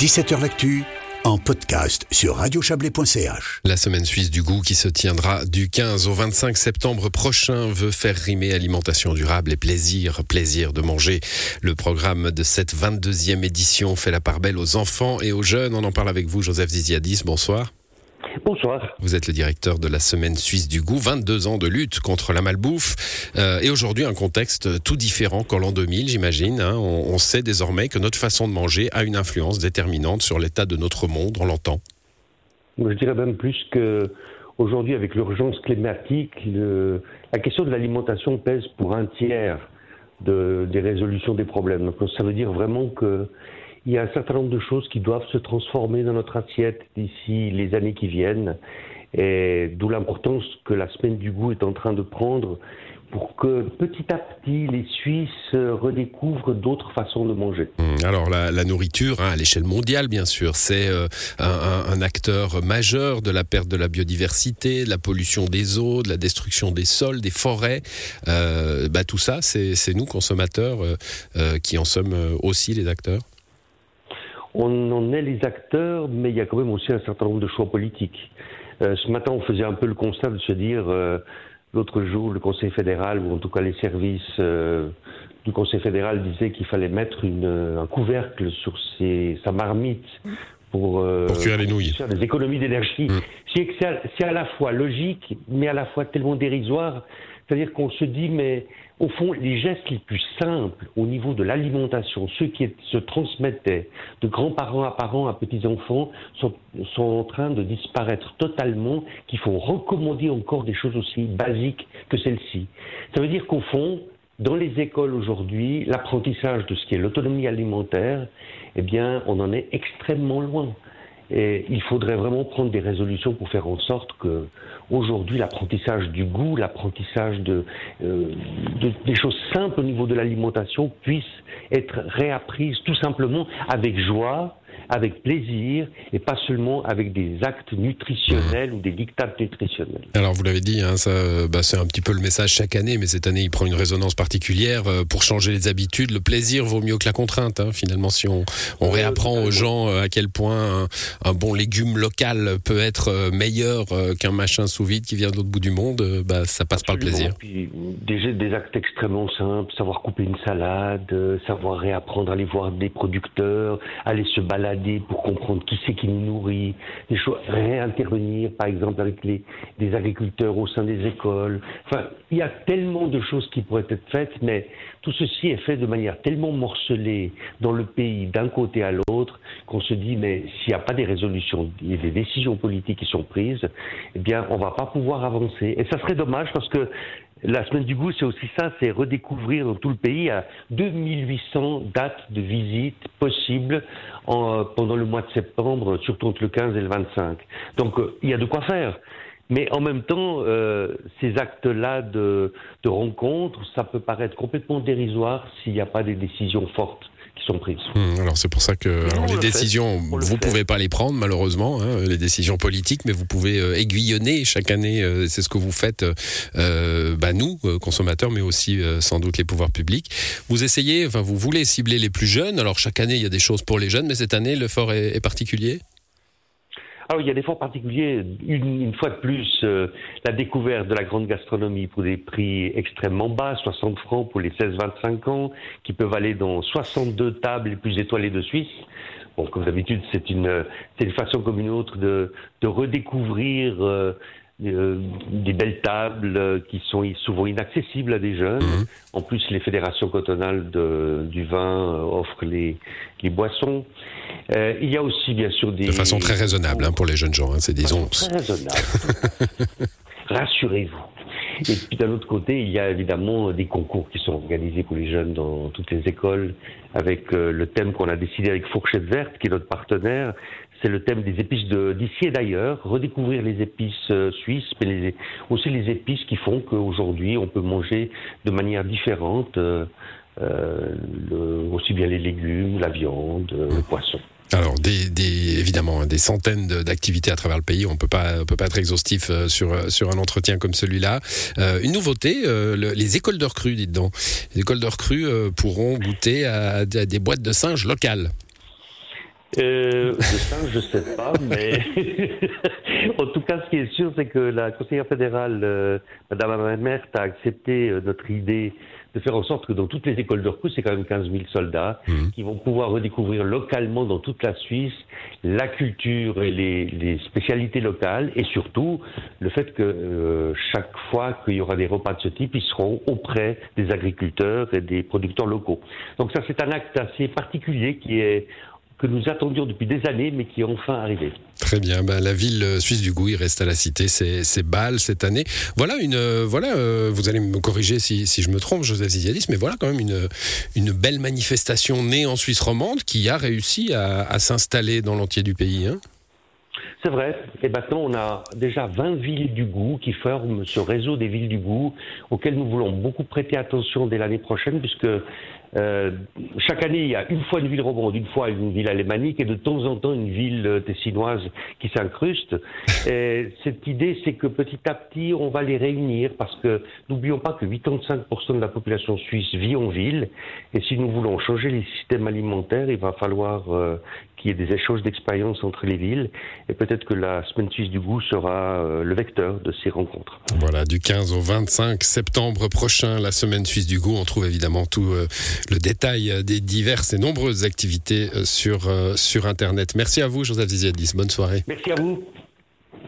17h L'actu en podcast sur radiochablais.ch. La semaine suisse du goût qui se tiendra du 15 au 25 septembre prochain veut faire rimer alimentation durable et plaisir, plaisir de manger. Le programme de cette 22e édition fait la part belle aux enfants et aux jeunes. On en parle avec vous, Joseph Ziziadis. Bonsoir. Bonsoir. Vous êtes le directeur de la Semaine Suisse du Goût, 22 ans de lutte contre la malbouffe. Euh, et aujourd'hui, un contexte tout différent qu'en l'an 2000, j'imagine. Hein. On, sait désormais que notre façon de manger a une influence déterminante sur l'état de notre monde, on l'entend. Je dirais même plus que aujourd'hui, avec l'urgence climatique, la question de l'alimentation pèse pour un tiers des résolutions des problèmes. Donc ça veut dire vraiment que il y a un certain nombre de choses qui doivent se transformer dans notre assiette d'ici les années qui viennent. Et d'où l'importance que la semaine du goût est en train de prendre pour que petit à petit les Suisses redécouvrent d'autres façons de manger. Hum, alors la, nourriture, hein, à l'échelle mondiale bien sûr, c'est euh, un, acteur majeur de la perte de la biodiversité, de la pollution des eaux, de la destruction des sols, des forêts. Euh, bah, tout ça, c'est nous consommateurs euh, qui en sommes aussi les acteurs on en est les acteurs, mais il y a quand même aussi un certain nombre de choix politiques. Euh, ce matin, on faisait un peu le constat de se dire, euh, l'autre jour, le Conseil fédéral, ou en tout cas les services euh, du Conseil fédéral disaient qu'il fallait mettre une, un couvercle sur ses, sa marmite pour, pour cuire les nouilles. Faire des économies d'énergie. Mm. C'est à la fois logique, mais à la fois tellement dérisoire. C'est-à-dire qu'on se dit, mais au fond, les gestes les plus simples au niveau de l'alimentation, ceux qui se transmettaient de grands-parents à parents à petits-enfants, sont, sont, en train de disparaître totalement, qu'il faut recommander encore des choses aussi basiques que celles-ci. Ça veut dire qu'au fond, dans les écoles aujourd'hui, l'apprentissage de ce qui est l'autonomie alimentaire, eh bien, on en est extrêmement loin. Il faudrait vraiment prendre des résolutions pour faire en sorte que aujourd'hui l'apprentissage du goût, l'apprentissage de, euh, de, des choses simples au niveau de l'alimentation puisse être réapprise tout simplement avec joie, avec plaisir et pas seulement avec des actes nutritionnels ou des dictats nutritionnels. Alors vous l'avez dit, hein, ça, bah, c'est un petit peu le message chaque année, mais cette année il prend une résonance particulière euh, pour changer les habitudes. Le plaisir vaut mieux que la contrainte. Hein, finalement, si on, on euh, réapprend aux gens euh, à quel point un, bon légume local peut être meilleur qu'un machin sous vide qui vient de l'autre bout du monde, bah, ça passe par le plaisir. Puis, des, des actes extrêmement simples, savoir couper une salade, savoir réapprendre à aller voir des producteurs, aller se balader pour comprendre qui c'est qui nous nourrit, des choses, réintervenir par exemple avec les, des agriculteurs au sein des écoles. Enfin, il y a tellement de choses qui pourraient être faites, mais tout ceci est fait de manière tellement morcelée dans le pays d'un côté à l'autre qu'on se dit mais s'il n'y a pas des résolutions et des décisions politiques qui sont prises, eh bien on va pas pouvoir avancer. Et ça serait dommage parce que la semaine du goût, c'est aussi ça, c'est redécouvrir dans tout le pays à 2800 dates de visite possibles en, pendant le mois de septembre, surtout entre le 15 et le 25. Donc euh, il y a de quoi faire. Mais en même temps, euh, ces actes-là de, de rencontre, ça peut paraître complètement dérisoire s'il n'y a pas des décisions fortes sont prises. Hmm, alors c'est pour ça que les décisions, vous ne pouvez pas les prendre malheureusement, hein, les décisions politiques, mais vous pouvez euh, aiguillonner chaque année. Euh, c'est ce que vous faites, euh, bah, nous consommateurs, mais aussi sans doute les pouvoirs publics. Vous essayez, enfin vous voulez cibler les plus jeunes. Alors chaque année il y a des choses pour les jeunes, mais cette année l'effort est particulier? Ah oui, il y a des fonds particuliers. Une, fois de plus, euh, la découverte de la grande gastronomie pour des prix extrêmement bas, 60 francs pour les 16-25 ans, qui peuvent aller dans 62 tables les plus étoilées de Suisse. Bon, comme d'habitude, c'est une, une façon comme une autre de, de redécouvrir euh, euh, des belles tables euh, qui sont souvent inaccessibles à des jeunes. Mhm. En plus, les fédérations cantonales de, du vin euh, offrent les, les boissons. il y a aussi, bien sûr, des... De façon très raisonnable hein, pour les jeunes gens, hein, c'est des onces. Très raisonnable. Rassurez-vous. Et puis d'un autre côté, il y a évidemment des concours qui sont organisés pour les jeunes dans toutes les écoles, avec le thème qu'on a décidé avec Fourchette Verte, qui est notre partenaire, c'est le thème des épices d'ici et d'ailleurs, redécouvrir les épices euh, suisses, mais aussi les épices qui font qu'aujourd'hui on peut manger de manière différente euh, euh, aussi bien les légumes, la viande, le poisson. Alors, évidemment, hein, des centaines d'activités à travers le pays. On peut pas, peut pas être exhaustif sur un entretien comme celui-là. une nouveauté, les écoles de recrues, dites donc. Les écoles recrues pourront goûter à, des boîtes de singes locales. Euh, ça, je ne sais pas, mais en tout cas, ce qui est sûr, c'est que la conseillère fédérale, euh, Madame Amert, a accepté euh, notre idée de faire en sorte que dans toutes les écoles de recrues, c'est quand même 15 000 soldats mmh. qui vont pouvoir redécouvrir localement dans toute la Suisse la culture et les, les spécialités locales et surtout le fait que euh, chaque fois qu'il y aura des repas de ce type, ils seront auprès des agriculteurs et des producteurs locaux. Donc ça, c'est un acte assez particulier qui est que nous attendions depuis des années, mais qui est enfin arrivé. Très bien. Ben, la ville euh, suisse du goût, il reste à la cité, c'est Bâle cette année. Voilà une, euh, voilà. Euh, vous allez me corriger si, si, je me trompe, Joseph Ziziadis, mais voilà quand même une, une belle manifestation née en Suisse romande qui a réussi à, à s'installer dans l'entier du pays. Hein c'est vrai. Et maintenant, on a déjà 20 villes du goût qui forment ce réseau des villes du goût auquel nous voulons beaucoup prêter attention dès l'année prochaine puisque euh, chaque année, il y a une fois une ville romande, une fois une ville alémanique et de temps en temps une ville euh, tessinoise qui s'incruste. Et cette idée, c'est que petit à petit, on va les réunir parce que n'oublions pas que 85% de la population suisse vit en ville et si nous voulons changer les systèmes alimentaires, il va falloir euh, qu'il y ait des échanges d'expériences entre les villes. Et peut-être que la Semaine suisse du goût sera euh, le vecteur de ces rencontres. Voilà, du 15 au 25 septembre prochain, la Semaine suisse du goût. On trouve évidemment tout euh, le détail des diverses et nombreuses activités euh, sur, sur Internet. Merci à vous, Joseph Ziziadis. Bonne soirée. Merci à vous.